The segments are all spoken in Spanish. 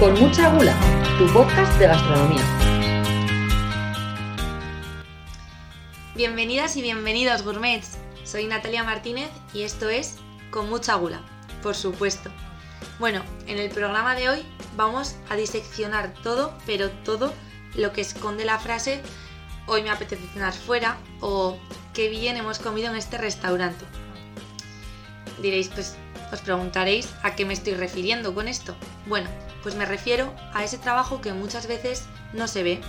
Con mucha gula, tu podcast de gastronomía. Bienvenidas y bienvenidos gourmets. Soy Natalia Martínez y esto es Con mucha gula, por supuesto. Bueno, en el programa de hoy vamos a diseccionar todo, pero todo lo que esconde la frase hoy me apetece cenar fuera o qué bien hemos comido en este restaurante. Diréis, pues os preguntaréis a qué me estoy refiriendo con esto. Bueno, pues me refiero a ese trabajo que muchas veces no se ve,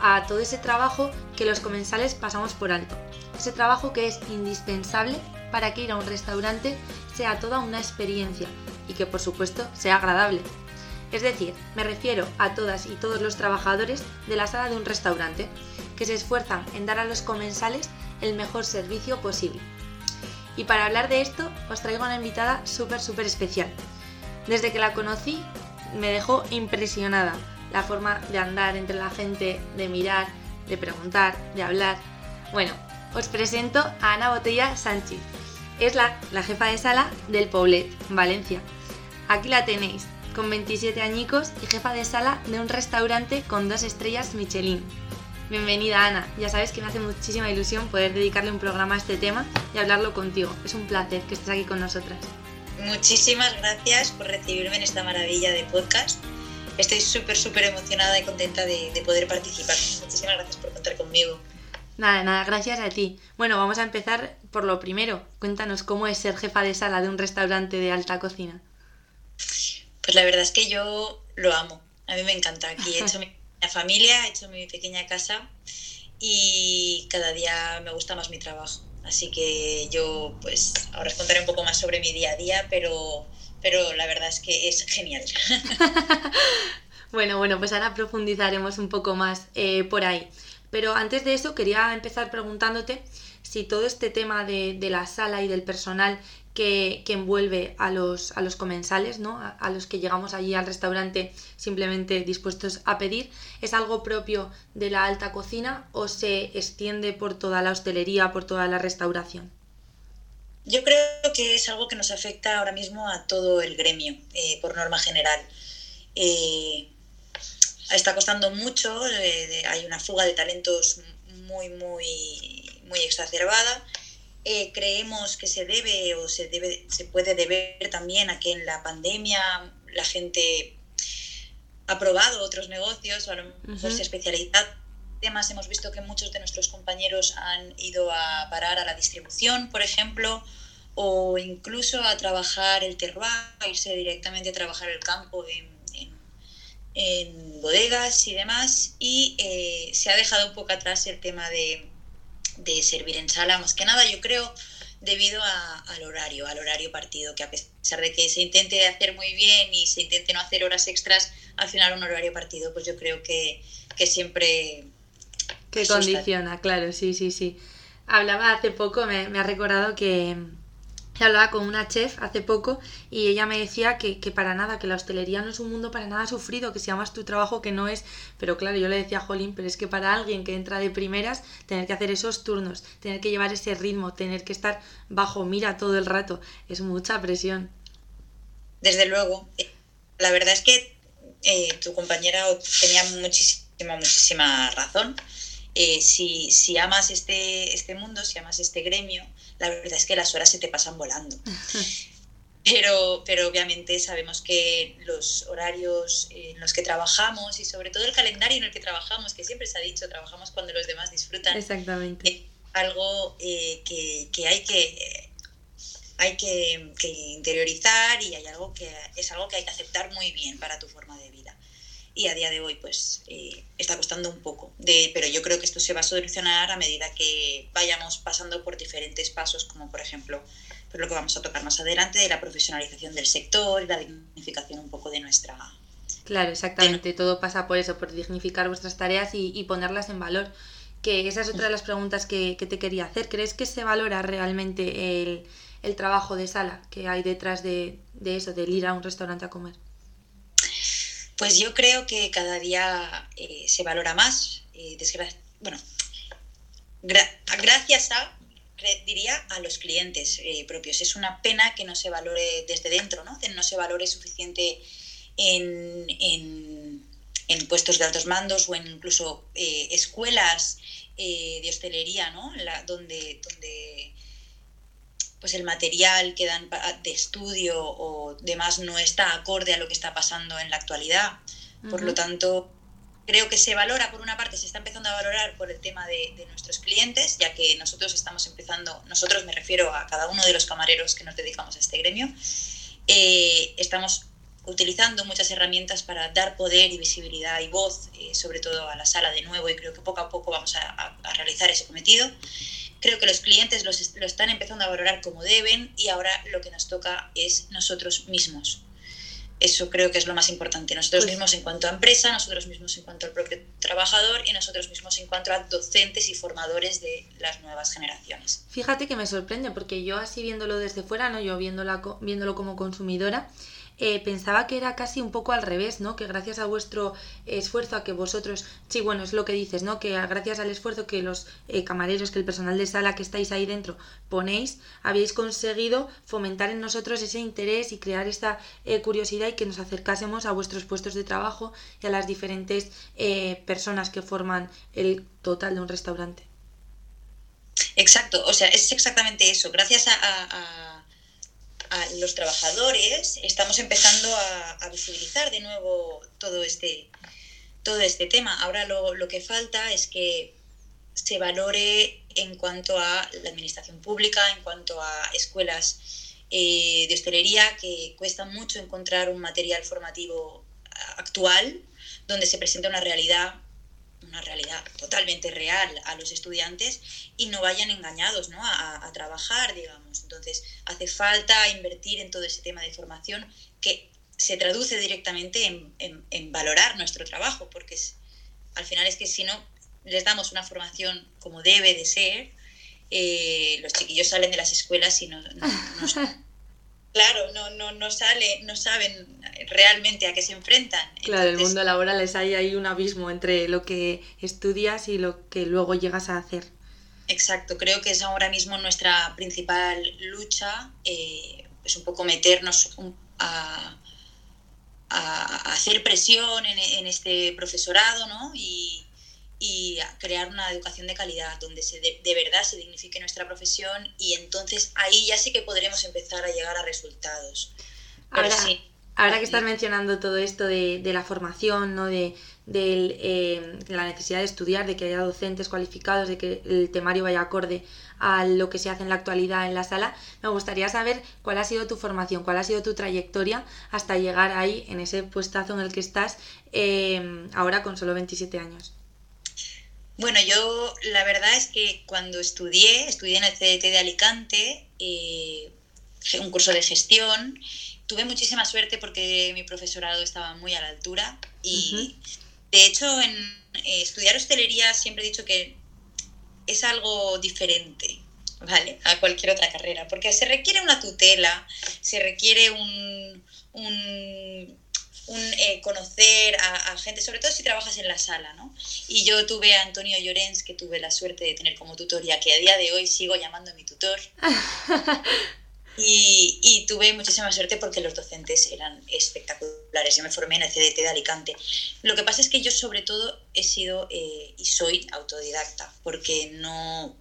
a todo ese trabajo que los comensales pasamos por alto. Ese trabajo que es indispensable para que ir a un restaurante sea toda una experiencia y que por supuesto sea agradable. Es decir, me refiero a todas y todos los trabajadores de la sala de un restaurante que se esfuerzan en dar a los comensales el mejor servicio posible. Y para hablar de esto os traigo una invitada súper, súper especial. Desde que la conocí me dejó impresionada la forma de andar entre la gente, de mirar, de preguntar, de hablar. Bueno, os presento a Ana Botella Sánchez. Es la, la jefa de sala del Poblet, Valencia. Aquí la tenéis, con 27 añicos y jefa de sala de un restaurante con dos estrellas Michelin. Bienvenida Ana, ya sabes que me hace muchísima ilusión poder dedicarle un programa a este tema y hablarlo contigo. Es un placer que estés aquí con nosotras. Muchísimas gracias por recibirme en esta maravilla de podcast. Estoy súper, súper emocionada y contenta de, de, poder participar. Muchísimas gracias por contar conmigo. Nada, nada, gracias a ti. Bueno, vamos a empezar por lo primero. Cuéntanos cómo es ser jefa de sala de un restaurante de alta cocina. Pues la verdad es que yo lo amo. A mí me encanta. Aquí he hecho mi familia, he hecho mi pequeña casa y cada día me gusta más mi trabajo. Así que yo, pues, ahora os contaré un poco más sobre mi día a día, pero, pero la verdad es que es genial. bueno, bueno, pues ahora profundizaremos un poco más eh, por ahí. Pero antes de eso quería empezar preguntándote si todo este tema de, de la sala y del personal que, que, envuelve a los, a los comensales, ¿no? A, los que llegamos allí al restaurante simplemente dispuestos a pedir, ¿es algo propio de la alta cocina o se extiende por toda la hostelería, por toda la restauración? Yo creo que es algo que nos afecta ahora mismo a todo el gremio, eh, por norma general. Eh, está costando mucho, eh, hay una fuga de talentos muy, muy, muy exacerbada eh, creemos que se debe o se, debe, se puede deber también a que en la pandemia la gente ha probado otros negocios o a lo mejor uh -huh. se especializa temas. Hemos visto que muchos de nuestros compañeros han ido a parar a la distribución, por ejemplo, o incluso a trabajar el terroir, a irse directamente a trabajar el campo en, en, en bodegas y demás. Y eh, se ha dejado un poco atrás el tema de de servir en sala, más que nada yo creo debido a, al horario, al horario partido, que a pesar de que se intente hacer muy bien y se intente no hacer horas extras, al final un horario partido, pues yo creo que, que siempre... Que condiciona, claro, sí, sí, sí. Hablaba hace poco, me, me ha recordado que, hablaba con una chef hace poco y ella me decía que, que, para nada, que la hostelería no es un mundo para nada sufrido, que si amas tu trabajo que no es, pero claro, yo le decía a Jolín, pero es que para alguien que entra de primeras, tener que hacer esos turnos, tener que llevar ese ritmo, tener que estar bajo mira todo el rato, es mucha presión. Desde luego, la verdad es que eh, tu compañera tenía muchísima, muchísima razón. Eh, si, si amas este, este mundo, si amas este gremio, la verdad es que las horas se te pasan volando. Pero, pero obviamente sabemos que los horarios en los que trabajamos y sobre todo el calendario en el que trabajamos, que siempre se ha dicho, trabajamos cuando los demás disfrutan. Exactamente. Es algo eh, que, que, hay que hay que, que, interiorizar y hay algo que es algo que hay que aceptar muy bien para tu forma de vida. Y a día de hoy, pues, eh, está costando un poco. De, pero yo creo que esto se va a solucionar a medida que vayamos pasando por diferentes pasos, como por ejemplo pues lo que vamos a tocar más adelante, de la profesionalización del sector y la dignificación un poco de nuestra... Claro, exactamente. De... Todo pasa por eso, por dignificar vuestras tareas y, y, ponerlas en valor. Que esa es otra de las preguntas que, que te quería hacer. ¿Crees que se valora realmente el, el trabajo de sala que hay detrás de, de eso, del ir a un restaurante a comer? Pues yo creo que cada día eh, se valora más. Eh, bueno, gra gracias a diría a los clientes eh, propios. Es una pena que no se valore desde dentro, ¿no? Que no se valore suficiente en, en, puestos de altos mandos o en incluso eh, escuelas de hostelería, ¿no? La, donde, donde pues el material que dan de estudio o demás no está acorde a lo que está pasando en la actualidad. Por lo tanto, creo que se valora, por una parte, se está empezando a valorar por el tema de, nuestros clientes, ya que nosotros estamos empezando, nosotros me refiero a cada uno de los camareros que nos dedicamos a este gremio, eh, estamos utilizando muchas herramientas para dar poder y visibilidad y voz, eh, sobre todo a la sala de nuevo, y creo que poco a poco vamos a, realizar ese cometido. Creo que los clientes los, lo están empezando a valorar como deben y ahora lo que nos toca es nosotros mismos eso creo que es lo más importante. Nosotros pues mismos en cuanto a empresa, nosotros mismos en cuanto al propio trabajador y nosotros mismos en cuanto a docentes y formadores de las nuevas generaciones. Fíjate que me sorprende porque yo así viéndolo desde fuera, no yo viéndola, viéndolo como consumidora, eh, pensaba que era casi un poco al revés, ¿no? Que gracias a vuestro esfuerzo, a que vosotros, sí, bueno, es lo que dices, ¿no? Que gracias al esfuerzo que los eh, camareros, que el personal de sala que estáis ahí dentro ponéis, habéis conseguido fomentar en nosotros ese interés y crear esta eh, curiosidad y que nos acercásemos a vuestros puestos de trabajo y a las diferentes personas que forman el total de un restaurante. Exacto, o sea, es exactamente eso. Gracias a los trabajadores, estamos empezando a, visibilizar de nuevo todo este, todo este tema. Ahora lo, que falta es que se valore en cuanto a la administración pública, en cuanto a escuelas eh, de hostelería, que cuesta mucho encontrar un material formativo actual donde se presenta una realidad una realidad totalmente real a los estudiantes y no vayan engañados ¿no? A, trabajar, digamos. Entonces, hace falta invertir en todo ese tema de formación que se traduce directamente en, en, valorar nuestro trabajo, porque al final es que si no les damos una formación como debe de ser, eh, los chiquillos salen de las escuelas y no, no, no Claro, no, no, no, sale, no saben realmente a qué se enfrentan. Claro, el mundo laboral es ahí, hay un abismo entre lo que estudias y lo que luego llegas a hacer. Exacto, creo que es ahora mismo nuestra principal lucha, eh, es un poco meternos a, a, hacer presión en, en, este profesorado ¿no? y, y crear una educación de calidad donde se de, verdad se dignifique nuestra profesión y entonces ahí ya sí que podremos empezar a llegar a resultados. Ahora, ahora que estás mencionando todo esto de, la formación, ¿no? de, eh, de la necesidad de estudiar, de que haya docentes cualificados, de que el temario vaya acorde a lo que se hace en la actualidad en la sala, me gustaría saber cuál ha sido tu formación, cuál ha sido tu trayectoria hasta llegar ahí, en ese puestazo en el que estás eh, ahora con solo 27 años. Bueno, yo la verdad es que cuando estudié, estudié en el CDT de Alicante, eh, un curso de gestión, tuve muchísima suerte porque mi profesorado estaba muy a la altura y de hecho en eh, estudiar hostelería siempre he dicho que es algo diferente, ¿vale? A cualquier otra carrera, porque se requiere una tutela, se requiere un un, eh, conocer a, gente, sobre todo si trabajas en la sala, ¿no? Y yo tuve a Antonio Llorens, que tuve la suerte de tener como tutoría, que a día de hoy sigo llamando mi tutor. y, y, tuve muchísima suerte porque los docentes eran espectaculares. Yo me formé en el CDT de Alicante. Lo que pasa es que yo sobre todo he sido eh, y soy autodidacta, porque no...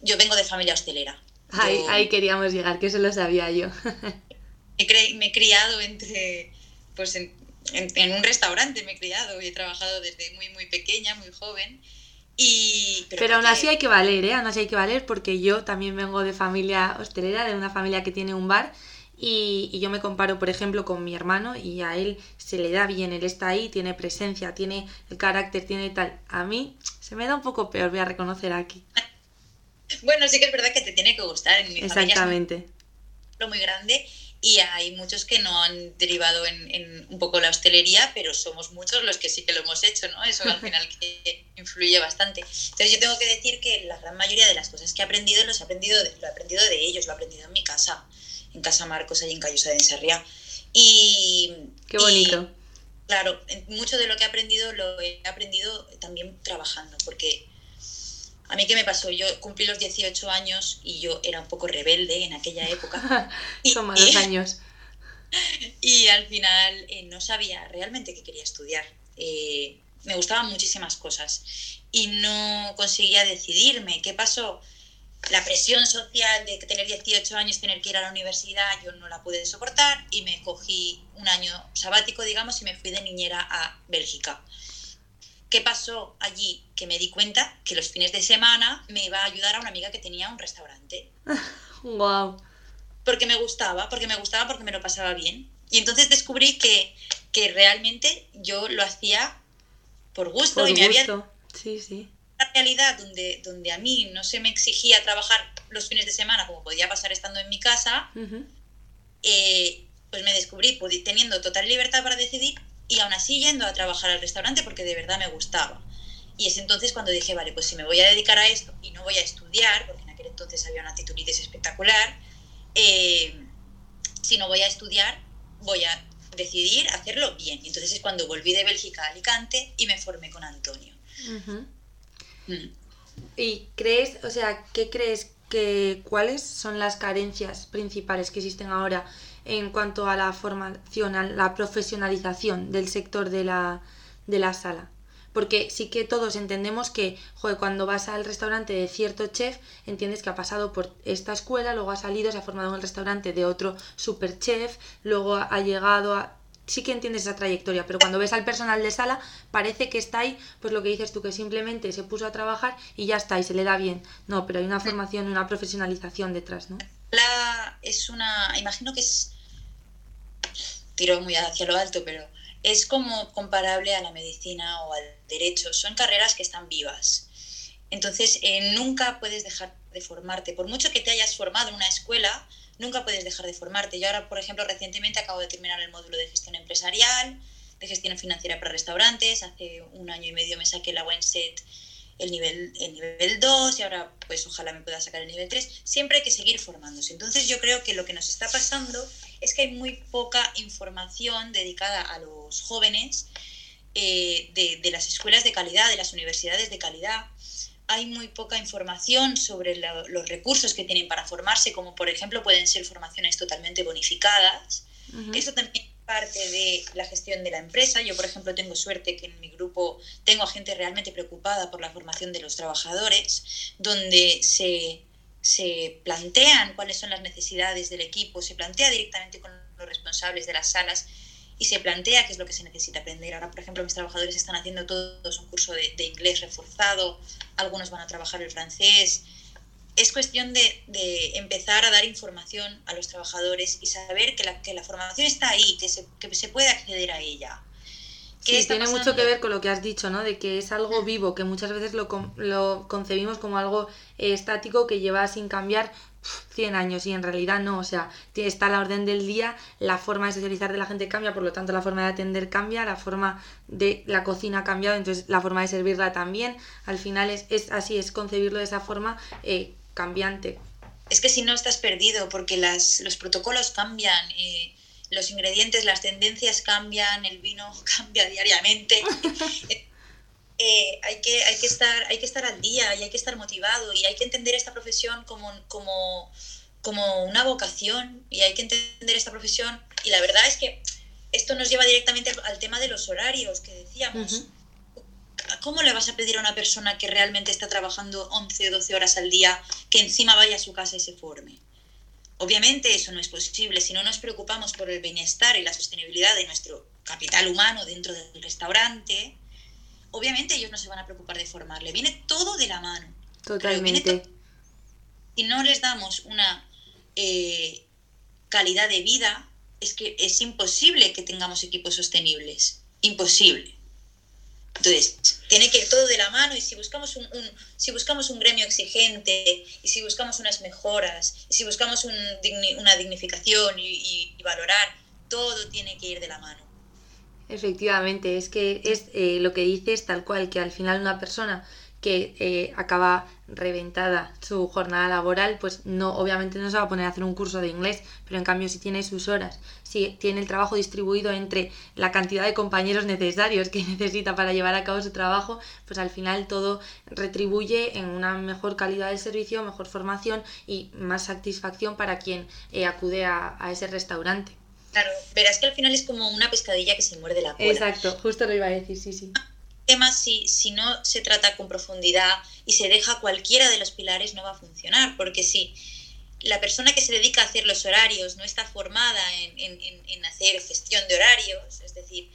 Yo vengo de familia hostelera. Ahí, queríamos llegar, que eso lo sabía yo. me he criado entre pues en, un restaurante me he criado y he trabajado desde muy, muy pequeña, muy joven. Y, pero, aún así hay que valer, ¿eh? Aún así hay que valer porque yo también vengo de familia hostelera, de una familia que tiene un bar y, yo me comparo, por ejemplo, con mi hermano y a él se le da bien, él está ahí, tiene presencia, tiene el carácter, tiene tal. A mí se me da un poco peor, voy a reconocer aquí. Bueno, sí que es verdad que te tiene que gustar. En mi Exactamente. lo muy grande y hay muchos que no han derivado en, un poco la hostelería, pero somos muchos los que sí que lo hemos hecho, ¿no? Eso al final que influye bastante. Entonces yo tengo que decir que la gran mayoría de las cosas que he aprendido, los he aprendido de, lo he aprendido de ellos, lo he aprendido en mi casa, en Casa Marcos, allí en Callosa de Ensarriá. Y... Qué bonito. claro, mucho de lo que he aprendido lo he aprendido también trabajando, porque a mí qué me pasó, yo cumplí los 18 años y yo era un poco rebelde en aquella época. Son malos años. y al final eh, no sabía realmente qué quería estudiar. Eh, me gustaban muchísimas cosas y no conseguía decidirme. ¿Qué pasó? La presión social de tener 18 años, tener que ir a la universidad, yo no la pude soportar y me cogí un año sabático, digamos, y me fui de niñera a Bélgica. ¿Qué pasó allí? Que me di cuenta que los fines de semana me iba a ayudar a una amiga que tenía un restaurante. wow. Porque me gustaba, porque me gustaba, porque me lo pasaba bien. Y entonces descubrí que, que realmente yo lo hacía por gusto Por y me había. Sí, sí. una realidad donde, donde a mí no se me exigía trabajar los fines de semana como podía pasar estando en mi casa, Ujú. eh, pues me descubrí teniendo total libertad para decidir y aún así yendo a trabajar al restaurante porque de verdad me gustaba. Y es entonces cuando dije, vale, pues si me voy a dedicar a esto y no voy a estudiar, porque en aquel entonces había una titulitis espectacular, eh, si no voy a estudiar, voy a decidir hacerlo bien. Y entonces es cuando volví de Bélgica a Alicante y me formé con Antonio. Mm. ¿Y crees, o sea, qué crees que cuáles son las carencias principales que existen ahora en cuanto a la formación, a la profesionalización del sector de la, de la sala? Porque sí que todos entendemos que, joder, cuando vas al restaurante de cierto chef, entiendes que ha pasado por esta escuela, luego ha salido, se ha formado en el restaurante de otro super chef, luego ha llegado a... Sí que entiendes esa trayectoria, pero cuando ves al personal de sala, parece que está ahí, pues lo que dices tú, que simplemente se puso a trabajar y ya está, y se le da bien. No, pero hay una formación, una profesionalización detrás, ¿no? La es una, imagino que es, tiro muy hacia lo alto, pero es como comparable a la medicina o al derecho. Son carreras que están vivas. Entonces, eh, nunca puedes dejar de formarte. Por mucho que te hayas formado en una escuela, nunca puedes dejar de formarte. Yo ahora, por ejemplo, recientemente acabo de terminar el módulo de gestión empresarial, de gestión financiera para restaurantes. Hace un año y medio me saqué la WINSET el nivel, el nivel 2 y ahora pues ojalá me pueda sacar el nivel 3. Siempre hay que seguir formándose. Entonces yo creo que lo que nos está pasando es que hay muy poca información dedicada a los jóvenes eh, de, de, las escuelas de calidad, de las universidades de calidad. Hay muy poca información sobre la, los recursos que tienen para formarse, como por ejemplo pueden ser formaciones totalmente bonificadas. Uh -huh. Eso también parte de la gestión de la empresa. Yo, por ejemplo, tengo suerte que en mi grupo tengo a gente realmente preocupada por la formación de los trabajadores, donde se, se plantean cuáles son las necesidades del equipo, se plantea directamente con los responsables de las salas y se plantea qué es lo que se necesita aprender. Ahora, por ejemplo, mis trabajadores están haciendo todos un curso de, de inglés reforzado, algunos van a trabajar el francés, es cuestión de, de, empezar a dar información a los trabajadores y saber que la, que la formación está ahí, que se, que se puede acceder a ella. Sí, tiene pasando? mucho que ver con lo que has dicho, ¿no? De que es algo vivo, que muchas veces lo, lo concebimos como algo eh, estático que lleva sin cambiar 100 años y en realidad no, o sea, está la orden del día, la forma de socializar de la gente cambia, por lo tanto la forma de atender cambia, la forma de la cocina ha cambiado, entonces la forma de servirla también, al final es, es así, es concebirlo de esa forma eh, cambiante. Es que si no estás perdido, porque las, los protocolos cambian, eh, los ingredientes, las tendencias cambian, el vino cambia diariamente. eh, hay, que, hay, que estar, hay que estar al día y hay que estar motivado y hay que entender esta profesión como, como, como una vocación y hay que entender esta profesión. Y la verdad es que esto nos lleva directamente al tema de los horarios que decíamos. Uh -huh. ¿Cómo le vas a pedir a una persona que realmente está trabajando 11 o 12 horas al día que encima vaya a su casa y se forme? Obviamente eso no es posible. Si no nos preocupamos por el bienestar y la sostenibilidad de nuestro capital humano dentro del restaurante, obviamente ellos no se van a preocupar de formarle. Viene todo de la mano. Totalmente. Si no les damos una eh, calidad de vida, es que es imposible que tengamos equipos sostenibles. Imposible. Entonces, tiene que ir todo de la mano y si buscamos un, un, si buscamos un gremio exigente y si buscamos unas mejoras y si buscamos un, una dignificación y, valorar, todo tiene que ir de la mano. Efectivamente, es que es eh, lo que dices tal cual, que al final una persona que eh, acaba reventada su jornada laboral, pues no, obviamente no se va a poner a hacer un curso de inglés, pero en cambio si tiene sus horas, si tiene el trabajo distribuido entre la cantidad de compañeros necesarios que necesita para llevar a cabo su trabajo, pues al final todo retribuye en una mejor calidad de servicio, mejor formación y más satisfacción para quien eh, acude a, a ese restaurante. Claro, verás que al final es como una pescadilla que se muerde la cola. Exacto, justo lo iba a decir, sí, sí. Además, si, si no se trata con profundidad y se deja cualquiera de los pilares, no va a funcionar, porque si la persona que se dedica a hacer los horarios no está formada en, en, en hacer gestión de horarios, es decir,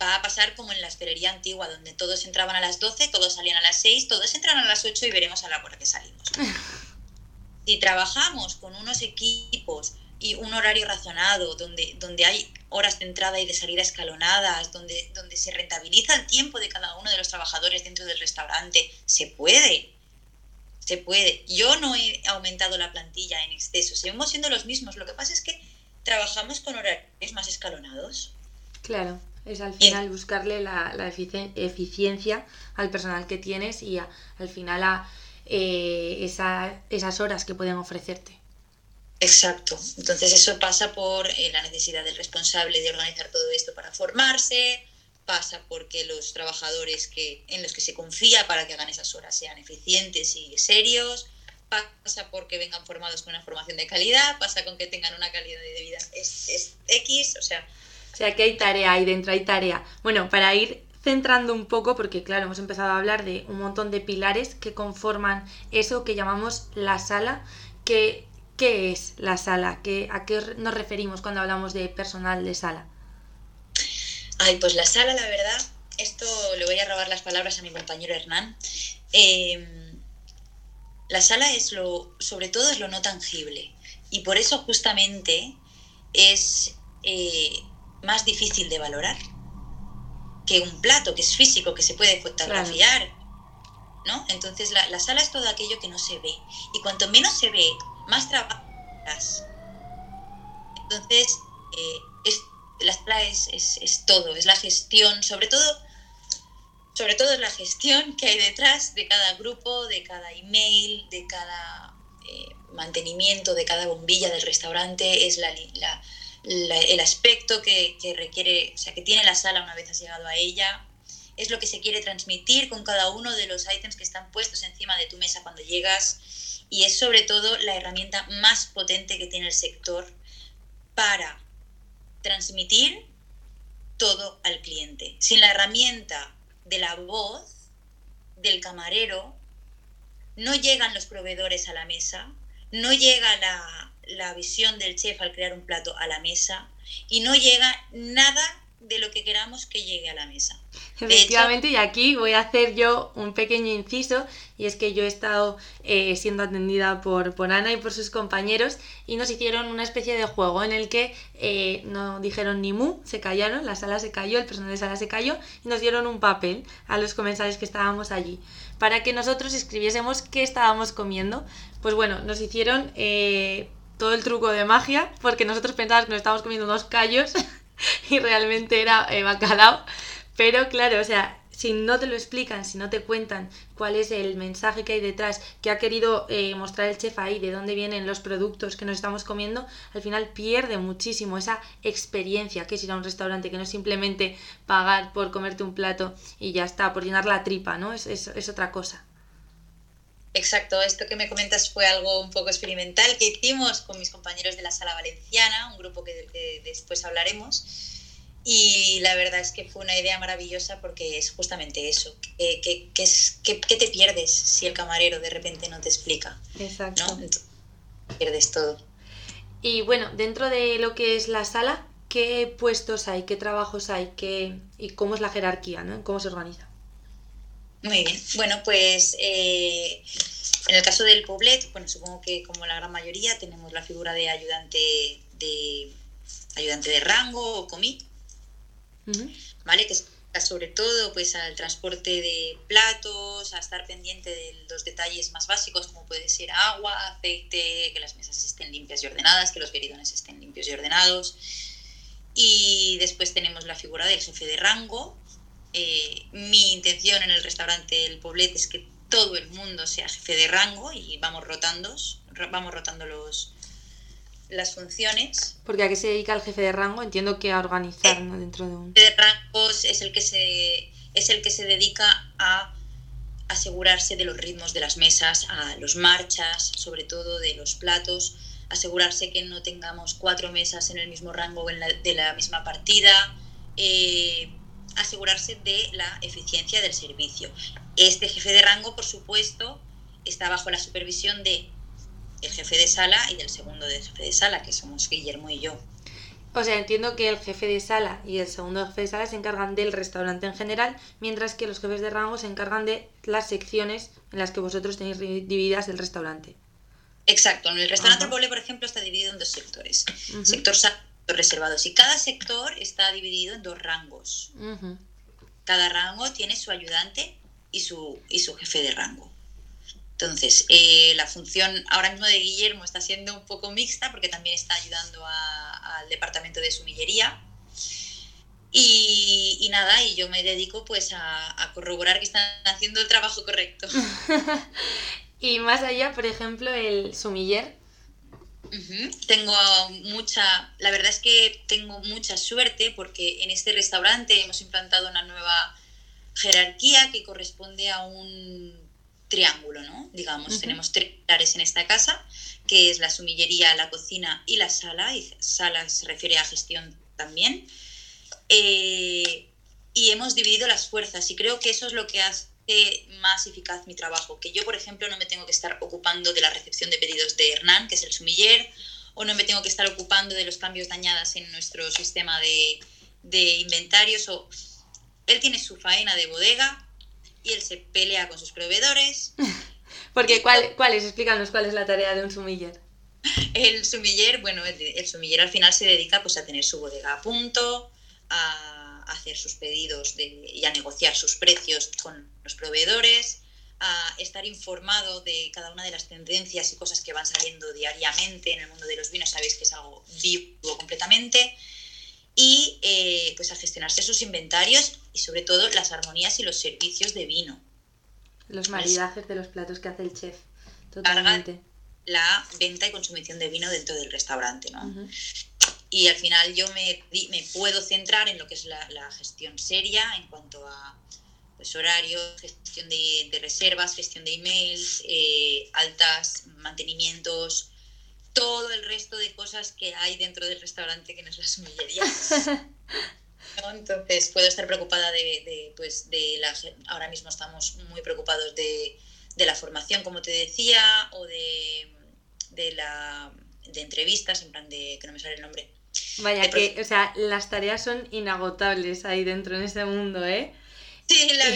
va a pasar como en la hostelería antigua, donde todos entraban a las 12, todos salían a las 6, todos entran a las 8 y veremos a la hora que salimos. Si trabajamos con unos equipos y un horario razonado, donde, donde hay horas de entrada y de salida escalonadas, donde, donde se rentabiliza el tiempo de cada uno de los trabajadores dentro del restaurante, se puede. Se puede. Yo no he aumentado la plantilla en exceso, seguimos siendo los mismos. Lo que pasa es que trabajamos con horarios más escalonados. Claro, es al final buscarle la, la eficiencia al personal que tienes y al final a eh, esa, esas horas que pueden ofrecerte. Exacto. Entonces eso pasa por eh, la necesidad del responsable de organizar todo esto para formarse, pasa porque los trabajadores que, en los que se confía para que hagan esas horas sean eficientes y serios, pasa porque vengan formados con una formación de calidad, pasa con que tengan una calidad de vida es, es X, o sea... O sea que hay tarea ahí dentro, hay tarea. Bueno, para ir centrando un poco, porque claro, hemos empezado a hablar de un montón de pilares que conforman eso que llamamos la sala, que ¿Qué es la sala? ¿A qué nos referimos cuando hablamos de personal de sala? Ay, pues la sala, la verdad, esto le voy a robar las palabras a mi compañero Hernán. Em, la sala es lo, sobre todo es lo no tangible y por eso justamente es eh, más difícil de valorar que un plato que es físico, que se puede fotografiar, ¿no? Entonces la, la, sala es todo aquello que no se ve y cuanto menos se ve, más trabajas. Entonces, eh, es, la sala es, es, todo, es la gestión, sobre todo, sobre todo es la gestión que hay detrás de cada grupo, de cada email, de cada eh, mantenimiento, de cada bombilla del restaurante, es la, el aspecto que, que requiere, o sea, que tiene la sala una vez has llegado a ella, es lo que se quiere transmitir con cada uno de los ítems que están puestos encima de tu mesa cuando llegas y es sobre todo la herramienta más potente que tiene el sector para transmitir todo al cliente. Sin la herramienta de la voz del camarero, no llegan los proveedores a la mesa, no llega la, la visión del chef al crear un plato a la mesa y no llega nada de lo que queramos que llegue a la mesa. Efectivamente, y aquí voy a hacer yo un pequeño inciso, y es que yo he estado eh, siendo atendida por, por, Ana y por sus compañeros, y nos hicieron una especie de juego en el que eh, no dijeron ni mu, se callaron, la sala se cayó, el personal de sala se cayó, y nos dieron un papel a los comensales que estábamos allí, para que nosotros escribiésemos qué estábamos comiendo. Pues bueno, nos hicieron eh, todo el truco de magia, porque nosotros pensábamos que nos estábamos comiendo unos callos. y realmente era bacalao. Pero claro, o sea, si no te lo explican, si no te cuentan cuál es el mensaje que hay detrás, que ha querido eh, mostrar el chef ahí, de dónde vienen los productos que nos estamos comiendo, al final pierde muchísimo esa experiencia que es ir a un restaurante, que no es simplemente pagar por comerte un plato y ya está, por llenar la tripa, ¿no? Es, es, es otra cosa. Exacto, esto que me comentas fue algo un poco experimental que hicimos con mis compañeros de la Sala Valenciana, un grupo que, después hablaremos. Y la verdad es que fue una idea maravillosa porque es justamente eso. ¿Qué, que, te pierdes si el camarero de repente no te explica? Exacto. pierdes todo. Y bueno, dentro de lo que es la sala, ¿qué puestos hay? ¿Qué trabajos hay? ¿Qué, ¿Y cómo es la jerarquía? ¿no? ¿Cómo se organiza? Muy bien. Bueno, pues eh, en el caso del Poblet, bueno, supongo que como la gran mayoría tenemos la figura de ayudante de ayudante de rango o ¿vale? Que está sobre todo pues al transporte de platos, a estar pendiente de los detalles más básicos como puede ser agua, aceite, que las mesas estén limpias y ordenadas, que los beridones estén limpios y ordenados. Y después tenemos la figura del jefe de rango, eh, mi intención en el restaurante El Poblet es que todo el mundo sea jefe de rango y vamos rotando, vamos rotando los, las funciones. Porque a qué se dedica el jefe de rango, entiendo que a organizar dentro de un. El jefe de rangos es el que se es el que se dedica a asegurarse de los ritmos de las mesas, a los marchas, sobre todo de los platos, asegurarse que no tengamos cuatro mesas en el mismo rango de la misma partida, eh, asegurarse de la eficiencia del servicio. Este jefe de rango, por supuesto, está bajo la supervisión de el jefe de sala y del segundo de jefe de sala, que somos Guillermo y yo. O sea, entiendo que el jefe de sala y el segundo jefe de sala se encargan del restaurante en general, mientras que los jefes de rango se encargan de las secciones en las que vosotros tenéis divididas el restaurante. Exacto, en el restaurante Poble, por ejemplo, está dividido en dos sectores. Sector sala reservados. Y cada sector está dividido en dos rangos. Cada rango tiene su ayudante y su, y su jefe de rango. Entonces, eh, la función ahora mismo de Guillermo está siendo un poco mixta porque también está ayudando al departamento de sumillería. Y, y, nada, y yo me dedico pues a, a, corroborar que están haciendo el trabajo correcto. y más allá, por ejemplo, el sumiller, tengo mucha, la verdad es que tengo mucha suerte porque en este restaurante hemos implantado una nueva jerarquía que corresponde a un triángulo, ¿no? Digamos, tenemos tres pilares en esta casa, que es la sumillería, la cocina y la sala, y sala se refiere a gestión también. Eh, y hemos dividido las fuerzas y creo que eso es lo que hace más eficaz mi trabajo. Que yo, por ejemplo, no me tengo que estar ocupando de la recepción de pedidos de Hernán, que es el sumiller, o no me tengo que estar ocupando de los cambios dañadas en nuestro sistema de, de inventarios. O... Él tiene su faena de bodega y él se pelea con sus proveedores. Porque, ¿cuál, ¿cuál es? Explícanos cuál es la tarea de un sumiller. El sumiller, bueno, el, el sumiller al final se dedica pues, a tener su bodega a punto, a hacer sus pedidos de, y a negociar sus precios con los proveedores, a estar informado de cada una de las tendencias y cosas que van saliendo diariamente en el mundo de los vinos, sabéis que es algo vivo completamente, y eh, pues a gestionarse sus inventarios y sobre todo las armonías y los servicios de vino. Los maridajes de los platos que hace el chef. Totalmente. La venta y consumición de vino dentro del restaurante, ¿no? y al final yo me, me puedo centrar en lo que es la, gestión seria en cuanto a pues, horarios, gestión de, reservas, gestión de emails, eh, altas, mantenimientos, todo el resto de cosas que hay dentro del restaurante que no es la sumillería. Entonces puedo estar preocupada de, pues, de la... Ahora mismo estamos muy preocupados de, de la formación, como te decía, o de, de la de entrevistas, en plan de que no me sale el nombre, Vaya, que, o sea, las tareas son inagotables ahí dentro en ese mundo, ¿eh? Sí, la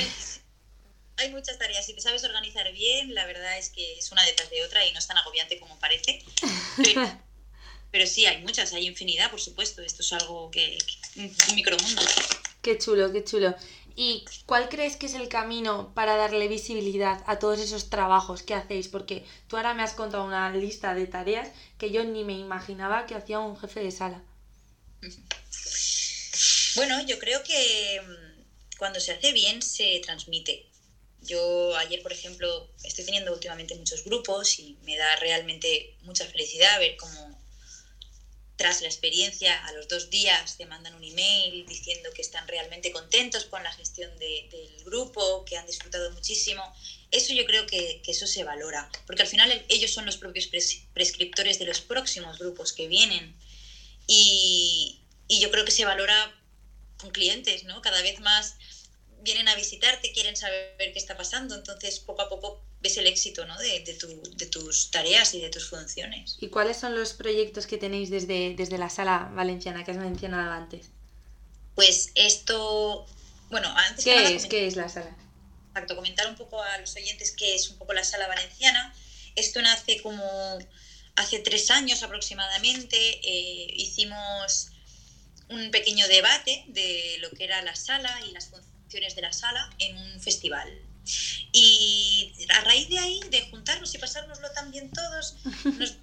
hay muchas tareas. Si te sabes organizar bien, la verdad es que es una detrás de otra y no es tan agobiante como parece. Pero, sí, hay muchas, hay infinidad, por supuesto. Esto es algo que, un micromundo. Qué chulo, qué chulo. ¿Y cuál crees que es el camino para darle visibilidad a todos esos trabajos que hacéis? Porque tú ahora me has contado una lista de tareas que yo ni me imaginaba que hacía un jefe de sala. Bueno, yo creo que mm, cuando se hace bien se transmite. Yo ayer, por ejemplo, estoy teniendo últimamente muchos grupos y me da realmente mucha felicidad ver cómo tras la experiencia, a los dos días te mandan un email diciendo que están realmente contentos con la gestión del grupo, que han disfrutado muchísimo. Eso yo creo que, eso se valora, porque al final ellos son los propios prescriptores de los próximos grupos que vienen. Y, y yo creo que se valora con clientes, ¿no? Cada vez más vienen a visitarte, quieren saber qué está pasando, entonces poco a poco ves el éxito ¿no? de, de, tu, de, tus tareas y de tus funciones. ¿Y cuáles son los proyectos que tenéis desde, desde la sala valenciana que has mencionado antes? Pues esto, bueno, antes ¿Qué es? ¿Qué es la sala? Exacto, comentar un poco a los oyentes qué es un poco la sala valenciana. Esto nace como hace tres años aproximadamente, eh, hicimos un pequeño debate de lo que era la sala y las funciones de la sala en un festival. Y a raíz de ahí, de juntarnos y pasárnoslo tan bien todos, nos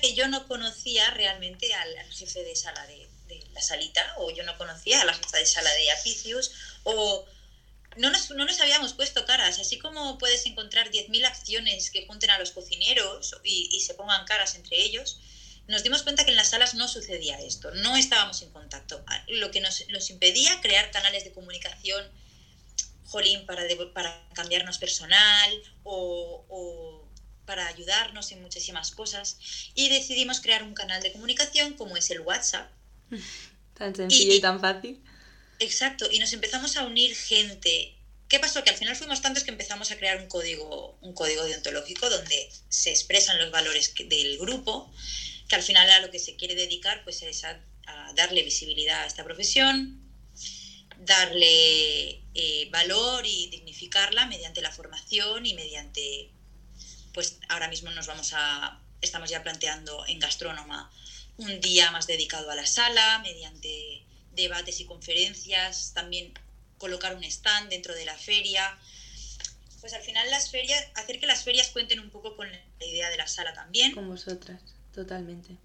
que yo no conocía realmente al, jefe de sala de, la salita, o yo no conocía a la jefa de sala de Apicius, o no nos, no nos habíamos puesto caras, así como puedes encontrar 10.000 acciones que junten a los cocineros y, y, se pongan caras entre ellos, nos dimos cuenta que en las salas no sucedía esto, no estábamos en contacto, lo que nos, nos impedía crear canales de comunicación jolín, para, para cambiarnos personal o, para ayudarnos en muchísimas cosas y decidimos crear un canal de comunicación como es el WhatsApp. Tan sencillo y, tan fácil. Exacto, y nos empezamos a unir gente. ¿Qué pasó? Que al final fuimos tantos que empezamos a crear un código, un código deontológico donde se expresan los valores del grupo, que al final a lo que se quiere dedicar pues es a darle visibilidad a esta profesión, darle eh, valor y dignificarla mediante la formación y mediante, pues ahora mismo nos vamos a, estamos ya planteando en Gastrónoma un día más dedicado a la sala, mediante debates y conferencias, también colocar un stand dentro de la feria. Pues al final las ferias, hacer que las ferias cuenten un poco con la idea de la sala también. Con vosotras, totalmente.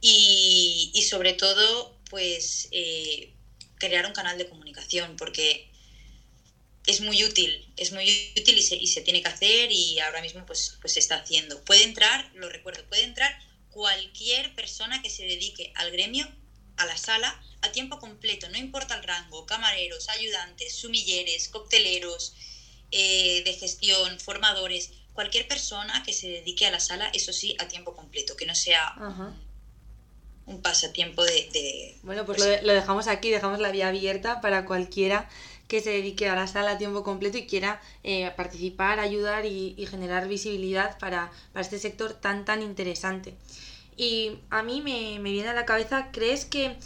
Y, y sobre todo, pues eh, crear un canal de comunicación, porque es muy útil, es muy útil y se, y se, tiene que hacer y ahora mismo pues, pues se está haciendo. Puede entrar, lo recuerdo, puede entrar cualquier persona que se dedique al gremio, a la sala, a tiempo completo, no importa el rango, camareros, ayudantes, sumilleres, cocteleros, eh, de gestión, formadores, cualquier persona que se dedique a la sala, eso sí, a tiempo completo, que no sea un pasatiempo de... bueno, pues, pues lo, dejamos aquí, dejamos la vía abierta para cualquiera que se dedique a la sala a tiempo completo y quiera eh, participar, ayudar y, generar visibilidad para, este sector tan, tan interesante. Y a mí me, viene a la cabeza, ¿crees que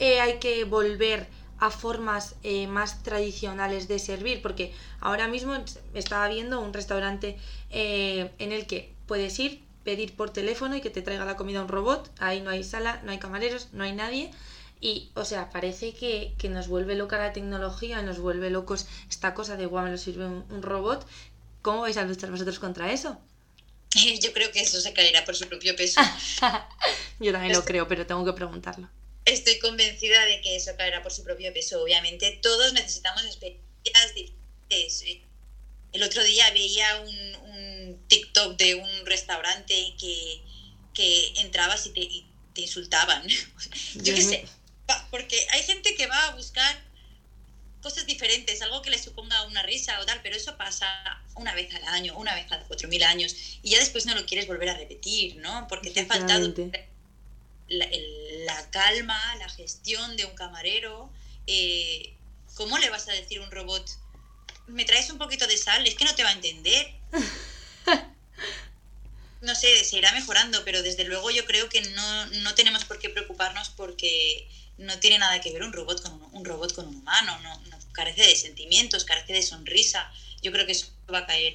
eh, hay que volver a formas eh, más tradicionales de servir? Porque ahora mismo estaba viendo un restaurante en el que puedes ir, pedir por teléfono y que te traiga la comida un robot. Ahí no hay sala, no hay camareros, no hay nadie. Y, o sea, parece que, nos vuelve loca la tecnología, nos vuelve locos esta cosa de, guau, me lo sirve un, robot. ¿Cómo vais a luchar vosotros contra eso? Yo creo que eso se caerá por su propio peso. Yo también lo creo, pero tengo que preguntarlo. Estoy convencida de que eso caerá por su propio peso. Obviamente, todos necesitamos experiencias diferentes el otro día veía un, TikTok de un restaurante que, que entrabas y te, te insultaban. Yo qué sé. Porque hay gente que va a buscar cosas diferentes, algo que le suponga una risa o tal, pero eso pasa una vez al año, una vez cada cuatro mil años, y ya después no lo quieres volver a repetir, ¿no? Porque te ha faltado la, calma, la gestión de un camarero. Eh, ¿Cómo le vas a decir a un robot, me traes un poquito de sal, es que no te va a entender. no sé, se irá mejorando, pero desde luego yo creo que no, tenemos por qué preocuparnos porque no tiene nada que ver un robot con un, robot con un humano, no, carece de sentimientos, carece de sonrisa. Yo creo que eso va a caer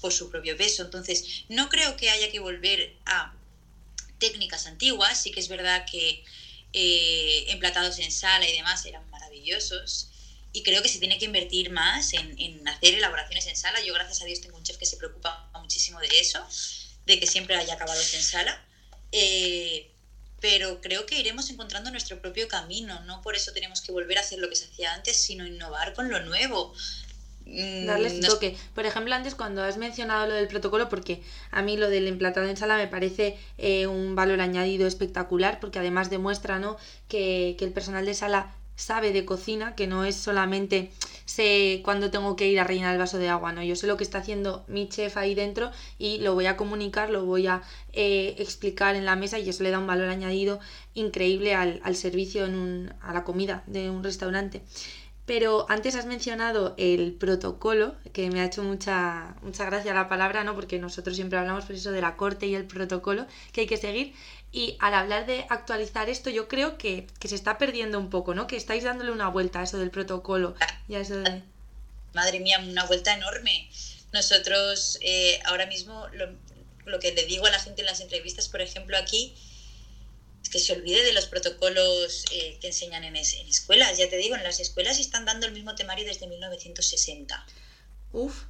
por su propio peso. Entonces, no creo que haya que volver a técnicas antiguas. Sí que es verdad que eh, emplatados en sala y demás eran maravillosos y creo que se tiene que invertir más en, hacer elaboraciones en sala. Yo, gracias a Dios, tengo un chef que se preocupa muchísimo de eso, de que siempre haya acabados en sala. Eh, pero creo que iremos encontrando nuestro propio camino, no por eso tenemos que volver a hacer lo que se hacía antes, sino innovar con lo nuevo. Mm, Darles toque. Por ejemplo, antes cuando has mencionado lo del protocolo, porque a mí lo del emplatado en sala me parece eh, un valor añadido espectacular, porque además demuestra ¿no? que, que el personal de sala sabe de cocina, que no es solamente sé cuándo tengo que ir a rellenar el vaso de agua, no, yo sé lo que está haciendo mi chef ahí dentro y lo voy a comunicar, lo voy a eh, explicar en la mesa y eso le da un valor añadido increíble al, servicio, en un, a la comida de un restaurante. Pero antes has mencionado el protocolo, que me ha hecho mucha, mucha gracia la palabra, ¿no? Porque nosotros siempre hablamos por eso de la corte y el protocolo que hay que seguir. Y al hablar de actualizar esto, yo creo que, se está perdiendo un poco, ¿no? Que estáis dándole una vuelta a eso del protocolo y a eso de... Madre mía, una vuelta enorme. Nosotros eh, ahora mismo lo, que le digo a la gente en las entrevistas, por ejemplo, aquí, es que se olvide de los protocolos eh, que enseñan en, en, escuelas. Ya te digo, en las escuelas están dando el mismo temario desde 1960. Uf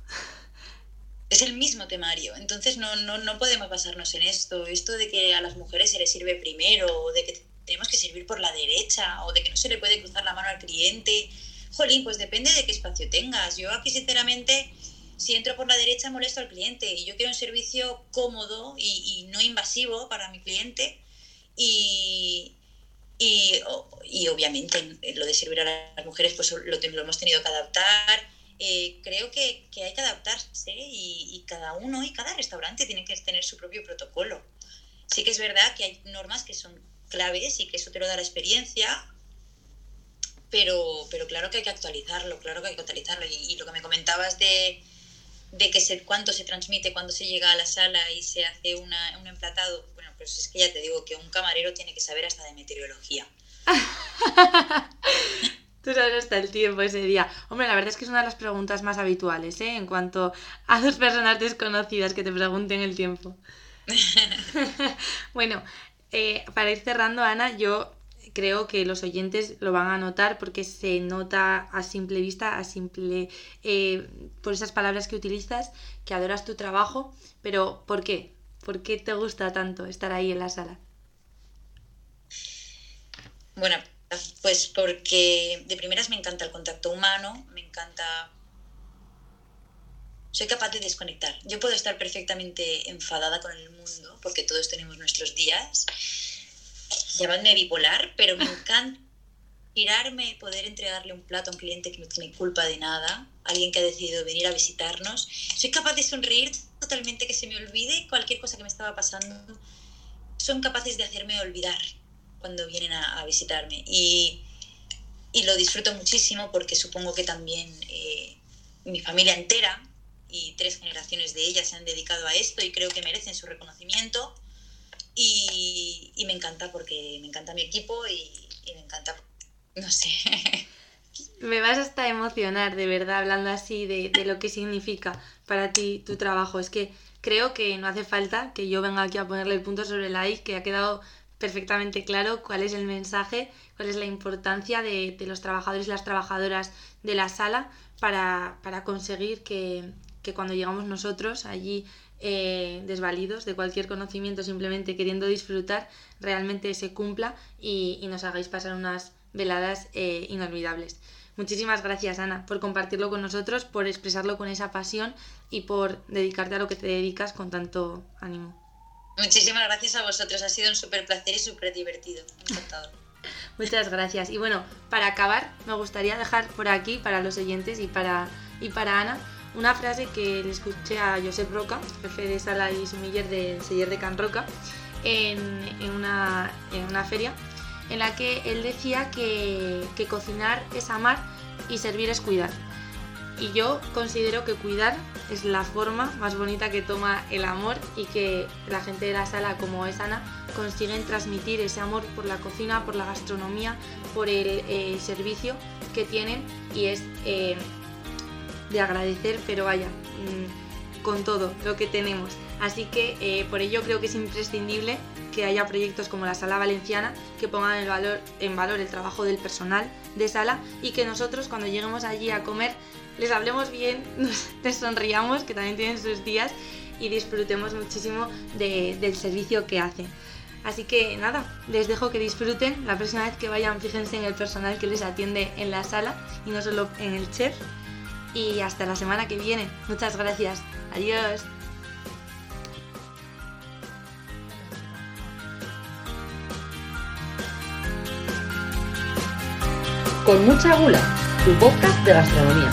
es el mismo temario. Entonces no, no, no podemos basarnos en esto. Esto de que a las mujeres se les sirve primero, o de que tenemos que servir por la derecha, o de que no se le puede cruzar la mano al cliente. Jolín, pues depende de qué espacio tengas. Yo aquí, sinceramente, si entro por la derecha molesto al cliente y yo quiero un servicio cómodo y, no invasivo para mi cliente. Y, y, obviamente lo de servir a las mujeres pues lo, lo hemos tenido que adaptar eh, creo que, hay que adaptarse y, y, cada uno y cada restaurante tiene que tener su propio protocolo. Sí que es verdad que hay normas que son claves y que eso te lo da la experiencia, pero, pero claro que hay que actualizarlo, claro que hay que actualizarlo. Y, lo que me comentabas de, de que se, cuánto se transmite cuando se llega a la sala y se hace una, un emplatado, bueno, pues es que ya te digo que un camarero tiene que saber hasta de meteorología. Tú sabes hasta el tiempo ese día. Hombre, la verdad es que es una de las preguntas más habituales, ¿eh? En cuanto a dos personas desconocidas que te pregunten el tiempo. bueno, eh, para ir cerrando, Ana, yo creo que los oyentes lo van a notar porque se nota a simple vista, a simple eh, por esas palabras que utilizas, que adoras tu trabajo, pero ¿por qué? ¿Por qué te gusta tanto estar ahí en la sala? Bueno, pues porque de primeras me encanta el contacto humano, me encanta... Soy capaz de desconectar. Yo puedo estar perfectamente enfadada con el mundo, porque todos tenemos nuestros días. Llamadme bipolar, pero me encanta girarme, poder entregarle un plato a un cliente que no tiene culpa de nada, alguien que ha decidido venir a visitarnos. Soy capaz de sonreír totalmente, que se me olvide cualquier cosa que me estaba pasando. Son capaces de hacerme olvidar cuando vienen a, visitarme. Y, y, lo disfruto muchísimo porque supongo que también eh, mi familia entera y tres generaciones de ellas se han dedicado a esto y creo que merecen su reconocimiento. Y, y me encanta porque me encanta mi equipo y, y me encanta, no sé. Me vas hasta a emocionar, de verdad, hablando así de, de, lo que significa para ti tu trabajo. Es que creo que no hace falta que yo venga aquí a ponerle el punto sobre la I, que ha quedado perfectamente claro cuál es el mensaje, cuál es la importancia de, los trabajadores y las trabajadoras de la sala para, conseguir que, cuando llegamos nosotros allí eh, desvalidos de cualquier conocimiento, simplemente queriendo disfrutar, realmente se cumpla y, nos hagáis pasar unas veladas eh, inolvidables. Muchísimas gracias, Ana, por compartirlo con nosotros, por expresarlo con esa pasión y por dedicarte a lo que te dedicas con tanto ánimo. Muchísimas gracias a vosotros, ha sido un súper placer y súper divertido. Encantado. Muchas gracias. Y bueno, para acabar, me gustaría dejar por aquí, para los oyentes y para, y para Ana, una frase que le escuché a Josep Roca, jefe de sala y sumiller del Seller de Can Roca, en, una, en una feria, en la que él decía que, que cocinar es amar y servir es cuidar. Y yo considero que cuidar es la forma más bonita que toma el amor y que la gente de la sala como es Ana consiguen transmitir ese amor por la cocina, por la gastronomía, por el servicio que tienen y es eh, de agradecer, pero vaya, mm, con todo lo que tenemos. Así que eh, por ello creo que es imprescindible que haya proyectos como la Sala Valenciana que pongan el valor, en valor el trabajo del personal de sala y que nosotros cuando lleguemos allí a comer les hablemos bien, les sonriamos, que también tienen sus días, y disfrutemos muchísimo del servicio que hacen. Así que nada, les dejo que disfruten. La próxima vez que vayan, fíjense en el personal que les atiende en la sala y no solo en el chef. Y hasta la semana que viene. Muchas gracias. Adiós. Con mucha gula, tu podcast de gastronomía.